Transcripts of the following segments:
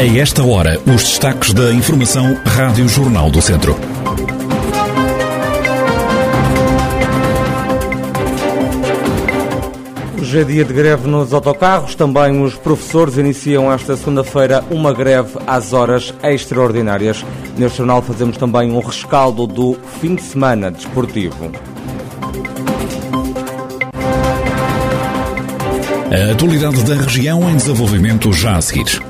A esta hora, os destaques da Informação Rádio Jornal do Centro. Hoje é dia de greve nos autocarros. Também os professores iniciam esta segunda-feira uma greve às horas extraordinárias. Neste jornal fazemos também um rescaldo do fim de semana desportivo. A atualidade da região em desenvolvimento já a seguir.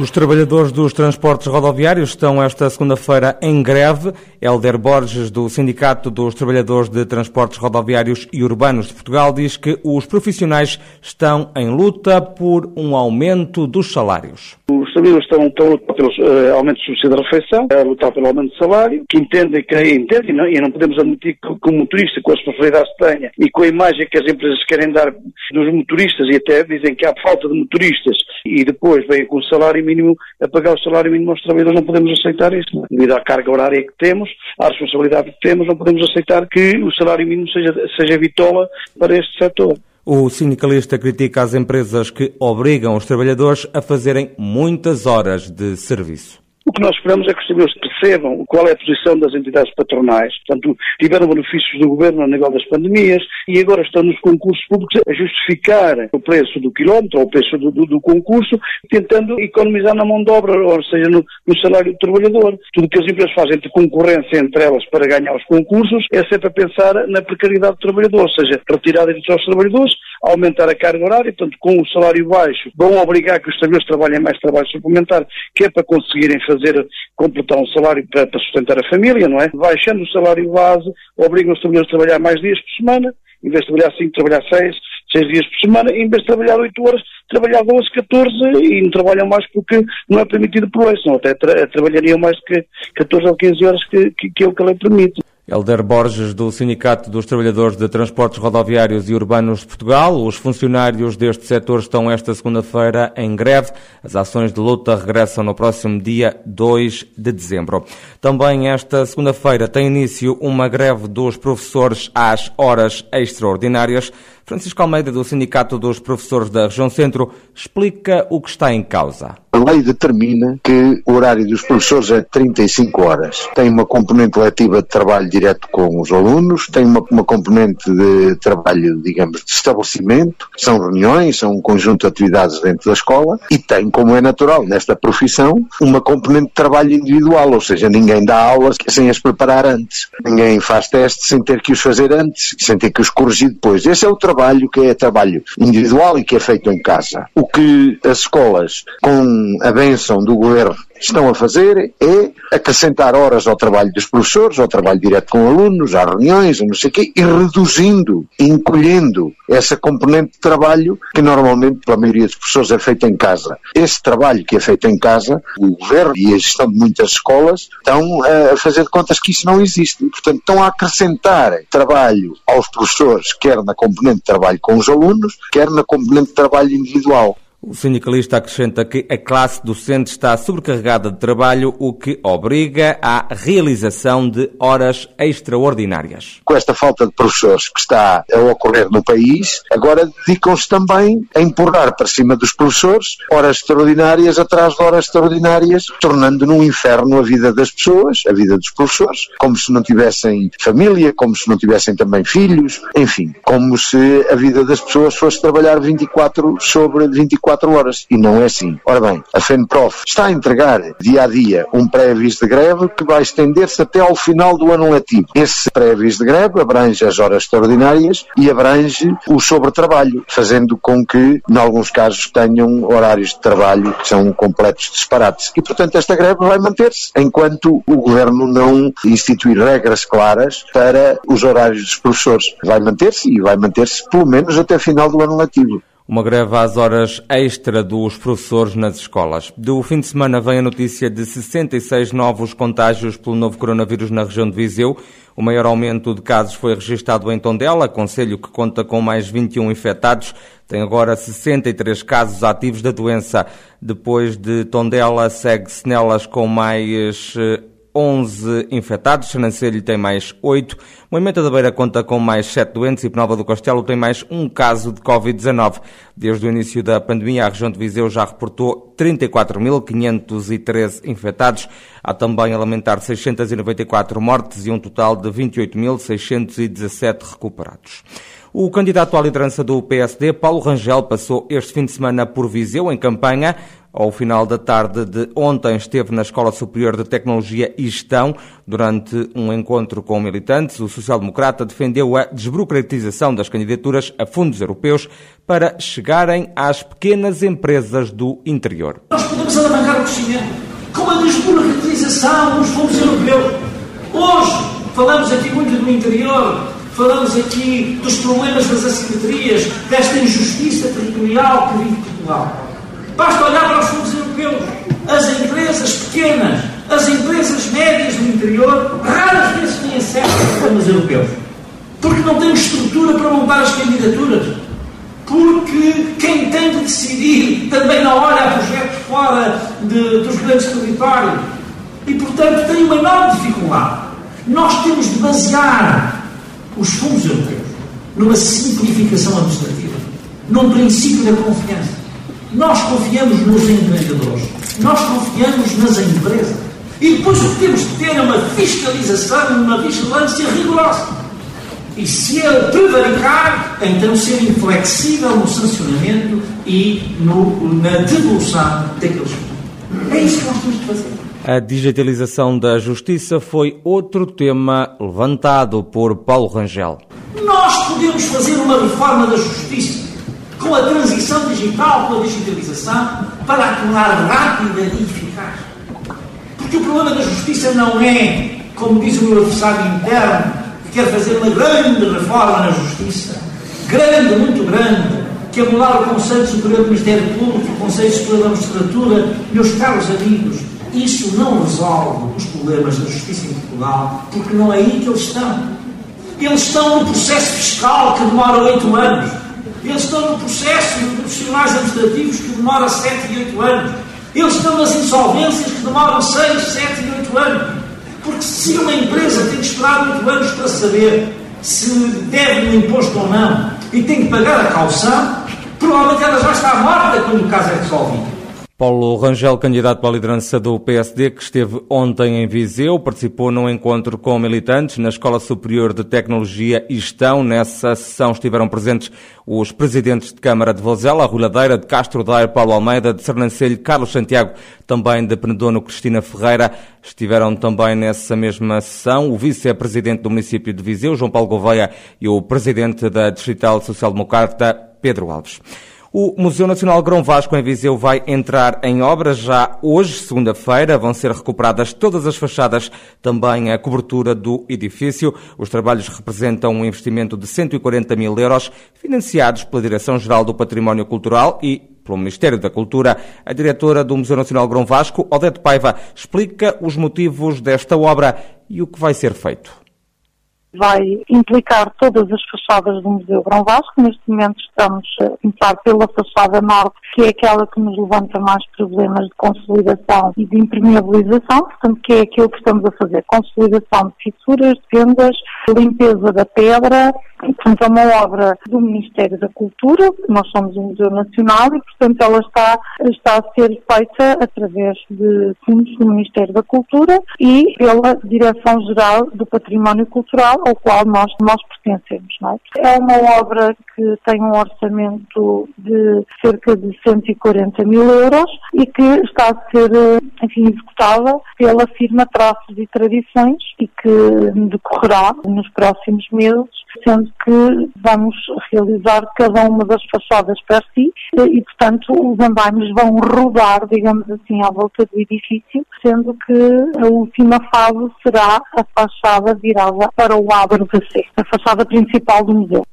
Os trabalhadores dos transportes rodoviários estão esta segunda-feira em greve. Helder Borges, do Sindicato dos Trabalhadores de Transportes Rodoviários e Urbanos de Portugal, diz que os profissionais estão em luta por um aumento dos salários. Os trabalhadores estão, estão a lutar pelos uh, aumentos do subsídio de refeição, a lutar pelo aumento de salário, que entendem que entendem, e não, e não podemos admitir que, que o motorista, com as responsabilidades que tenha e com a imagem que as empresas querem dar dos motoristas, e até dizem que há falta de motoristas, e depois vêm com o salário mínimo a pagar o salário mínimo aos trabalhadores, não podemos aceitar isso. Não. É? Devido à carga horária que temos, à responsabilidade que temos, não podemos aceitar que o salário mínimo seja, seja vitola para este setor. O sindicalista critica as empresas que obrigam os trabalhadores a fazerem muitas horas de serviço. O que nós esperamos é que os trabalhadores percebam qual é a posição das entidades patronais. Portanto, tiveram benefícios do governo a nível das pandemias e agora estão nos concursos públicos a justificar o preço do quilómetro ou o preço do, do, do concurso, tentando economizar na mão de obra, ou seja, no, no, salário do trabalhador. Tudo o que as empresas fazem de concorrência entre elas para ganhar os concursos é sempre a pensar na precariedade do trabalhador, ou seja, retirar direitos aos trabalhadores, aumentar a carga horária, portanto, com o salário baixo, vão obrigar que os trabalhadores trabalhem mais trabalho suplementar, que é para conseguirem fazer, completar um salário para, para sustentar a família, não é? Baixando o salário base, obrigam os trabalhadores a trabalhar mais dias por semana, em vez de trabalhar 5, trabalhar 6, 6 dias por semana, em vez de trabalhar 8 horas, trabalhar 12, 14 e não trabalham mais porque não é permitido por lei, senão até tra trabalhariam mais que 14 ou 15 horas que, que, que é o que a lei permite. Helder Borges, do Sindicato dos Trabalhadores de Transportes Rodoviários e Urbanos de Portugal. Os funcionários deste setor estão esta segunda-feira em greve. As ações de luta regressam no próximo dia 2 de dezembro. Também esta segunda-feira tem início uma greve dos professores às horas extraordinárias. Francisco Almeida, do Sindicato dos Professores da Região Centro, explica o que está em causa. A lei determina que o horário dos professores é 35 horas. Tem uma componente letiva de trabalho direto com os alunos, tem uma, uma componente de trabalho, digamos, de estabelecimento, são reuniões, são um conjunto de atividades dentro da escola, e tem, como é natural nesta profissão, uma componente de trabalho individual, ou seja, ninguém dá aulas sem as preparar antes. Ninguém faz testes sem ter que os fazer antes, sem ter que os corrigir depois. Esse é o trabalho que é trabalho individual e que é feito em casa. O que as escolas, com a benção do governo, estão a fazer é acrescentar horas ao trabalho dos professores, ao trabalho direto com alunos, às reuniões, a não sei o quê, e reduzindo, encolhendo essa componente de trabalho que normalmente, pela maioria dos professores, é feito em casa. Esse trabalho que é feito em casa, o governo e a gestão de muitas escolas estão a fazer de contas que isso não existe. Portanto, estão a acrescentar trabalho aos professores, quer na componente de trabalho com os alunos, quer na componente de trabalho individual. O sindicalista acrescenta que a classe docente está sobrecarregada de trabalho, o que obriga à realização de horas extraordinárias. Com esta falta de professores que está a ocorrer no país, agora dedicam-se também a empurrar para cima dos professores horas extraordinárias atrás de horas extraordinárias, tornando num inferno a vida das pessoas, a vida dos professores, como se não tivessem família, como se não tivessem também filhos, enfim, como se a vida das pessoas fosse trabalhar 24 sobre 24 24 horas. E não é assim. Ora bem, a FENPROF está a entregar dia a dia um pré-aviso de greve que vai estender-se até ao final do ano letivo. Esse pré-aviso de greve abrange as horas extraordinárias e abrange o sobretrabalho, fazendo com que, em alguns casos, tenham horários de trabalho que são completos disparates. E, portanto, esta greve vai manter-se enquanto o governo não instituir regras claras para os horários dos professores. Vai manter-se e vai manter-se pelo menos até final do ano letivo. Uma greve às horas extra dos professores nas escolas. Do fim de semana vem a notícia de 66 novos contágios pelo novo coronavírus na região de Viseu. O maior aumento de casos foi registado em Tondela, conselho que conta com mais 21 infectados. Tem agora 63 casos ativos da doença. Depois de Tondela, segue-se nelas com mais eh, 11 infectados, Sernancelho tem mais 8, Moimenta da Beira conta com mais 7 doentes e Penalva do Castelo tem mais um caso de Covid-19. Desde o início da pandemia, a região de Viseu já reportou 34.513 infectados. Há também a lamentar 694 mortes e um total de 28.617 recuperados. O candidato à liderança do PSD, Paulo Rangel, passou este fim de semana por Viseu, em campanha. Ao final da tarde de ontem, esteve na Escola Superior de Tecnologia e Gestão. Durante um encontro com militantes, o social-democrata defendeu a desburocratização das candidaturas a fundos europeus para chegarem às pequenas empresas do interior. Nós podemos alavancar o crescimento com a desburocratização dos fundos europeus. Hoje, falamos aqui muito do interior, falamos aqui dos problemas das assimetrias, desta injustiça territorial que vive Portugal. Basta olhar para os fundos europeus. As empresas pequenas, as empresas médias do interior, raras vezes têm acesso aos programas europeus. Porque não têm estrutura para montar as candidaturas. Porque quem tem de decidir também não olha a projetos fora de, dos grandes territórios. E, portanto, tem uma enorme dificuldade. Nós temos de basear os fundos europeus numa simplificação administrativa, num princípio da confiança. Nós confiamos nos empreendedores, nós confiamos nas empresas. E depois o que temos de ter é uma fiscalização, uma vigilância rigorosa. E se ele prevaricar, então ser inflexível no sancionamento e no, na devolução daqueles fundos. É isso que nós temos de fazer. A digitalização da justiça foi outro tema levantado por Paulo Rangel. Nós podemos fazer uma reforma da justiça com a transição digital, com a digitalização, para a tornar rápida e eficaz. Porque o problema da justiça não é, como diz o meu adversário interno, que quer fazer uma grande reforma na justiça, grande, muito grande, que é mudar o Conselho Superior do Ministério Público, o Conselho Superior da Magistratura, meus caros amigos, isso não resolve os problemas da justiça em Portugal, porque não é aí que eles estão. Eles estão no processo fiscal que demora oito anos. Eles estão no processo de profissionais administrativos que demora 7 e 8 anos. Eles estão nas insolvências que demoram 6, 7 e 8 anos. Porque se uma empresa tem que esperar 8 anos para saber se deve um imposto ou não e tem que pagar a calção, provavelmente ela já está morta quando o caso é resolvido. Paulo Rangel, candidato a liderança do PSD, que esteve ontem em Viseu, participou num encontro com militantes na Escola Superior de Tecnologia e Gestão. Nessa sessão estiveram presentes os presidentes de Câmara de Vozela, Rui Ladeira, de Castro Daire, Paulo Almeida, de Sernancelho, Carlos Santiago, também de Penedono, Cristina Ferreira. Estiveram também nessa mesma sessão o vice-presidente do município de Viseu, João Paulo Gouveia, e o presidente da Distrital Social Democrata, Pedro Alves. O Museu Nacional Grão Vasco em Viseu vai entrar em obras já hoje, segunda-feira. Vão ser recuperadas todas as fachadas, também a cobertura do edifício. Os trabalhos representam um investimento de 140 mil euros, financiados pela Direção-Geral do Património Cultural e pelo Ministério da Cultura. A diretora do Museu Nacional Grão Vasco, Odete Paiva, explica os motivos desta obra e o que vai ser feito vai implicar todas as fachadas do Museu Grão Vasco. Neste momento estamos a começar pela fachada norte, que é aquela que nos levanta mais problemas de consolidação e de impermeabilização, portanto, que é aquilo que estamos a fazer. Consolidação de fissuras, de fendas, limpeza da pedra, portanto, é uma obra do Ministério da Cultura, nós somos um Museu Nacional e, portanto, ela está, está a ser feita através de fundos do Ministério da Cultura e pela Direção-Geral do Património Cultural, ao qual nós, nós pertencemos. É? é uma obra que tem um orçamento de cerca de 140 mil euros e que está a ser, enfim, executada pela firma Traços e Tradições e que decorrerá nos próximos meses, sendo que vamos realizar cada uma das fachadas para si e, portanto, os andaimes vão rodar, digamos assim, à volta do edifício, sendo que a última fase será a fachada virada para o da C, a fachada principal do museu.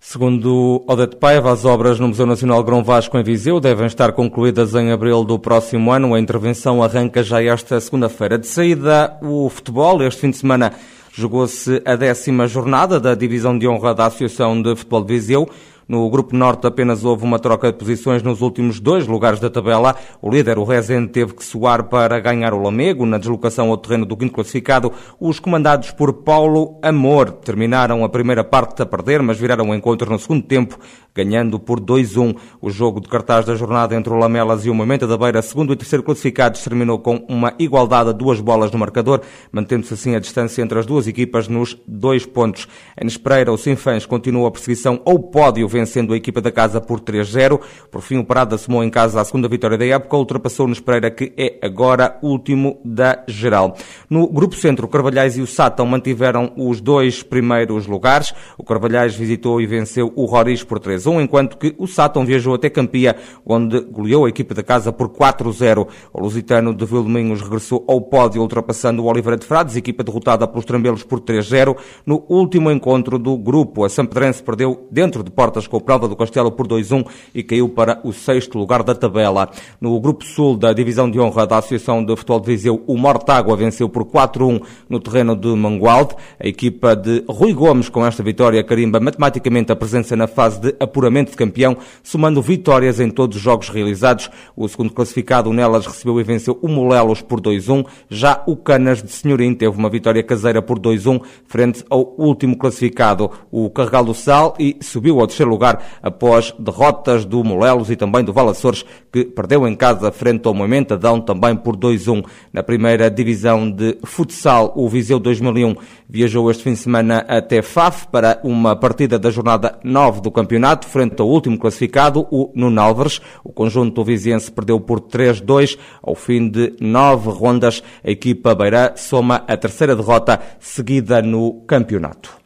Segundo Odete Paiva, as obras no Museu Nacional Grão Vasco em Viseu devem estar concluídas em abril do próximo ano. A intervenção arranca já esta segunda-feira. De saída, o futebol, este fim de semana, jogou-se a décima jornada da Divisão de Honra da Associação de Futebol de Viseu. No Grupo Norte apenas houve uma troca de posições nos últimos dois lugares da tabela. O líder, o Rezende, teve que soar para ganhar o Lamego na deslocação ao terreno do quinto classificado. Os comandados por Paulo Amor terminaram a primeira parte a perder, mas viraram o encontro no segundo tempo, ganhando por 2-1. O jogo de cartaz da jornada entre o Lamelas e o Momento da Beira, segundo e terceiro classificados, terminou com uma igualdade a duas bolas no marcador, mantendo-se assim a distância entre as duas equipas nos dois pontos. Em Espreira, o Sinfãs continua a perseguição ao pódio vencendo a equipa da casa por 3-0. Por fim, o Parada assumou em casa a segunda vitória da época, ultrapassou no Pereira, que é agora último da geral. No Grupo Centro, o Carvalhais e o Sátão mantiveram os dois primeiros lugares. O Carvalhais visitou e venceu o Roriz por 3-1, enquanto que o Sátão viajou até Campia, onde goleou a equipa da casa por 4-0. O Lusitano de Vilminhos regressou ao pódio, ultrapassando o Oliveira de Frades, equipa derrotada pelos Trambelos por 3-0. No último encontro do grupo, a Sampedrense perdeu dentro de portas com o Prova do Castelo por 2-1 e caiu para o sexto lugar da tabela. No Grupo Sul da Divisão de Honra da Associação de Futebol de Viseu, o Mortágua venceu por 4-1 no terreno de Mangualde. A equipa de Rui Gomes, com esta vitória, carimba matematicamente a presença na fase de apuramento de campeão, somando vitórias em todos os jogos realizados. O segundo classificado, Nelas, recebeu e venceu o Molelos por 2-1. Já o Canas de Senhorim teve uma vitória caseira por 2-1 frente ao último classificado, o Carregal do Sal, e subiu ao terceiro lugar lugar após derrotas do Molelos e também do Valaçores, que perdeu em casa frente ao Moimentadão também por 2-1. Na primeira divisão de futsal, o Viseu 2001 viajou este fim de semana até Faf para uma partida da jornada 9 do campeonato, frente ao último classificado, o Nunalvers. O conjunto viziense perdeu por 3-2. Ao fim de nove rondas, a equipa beira soma a terceira derrota seguida no campeonato.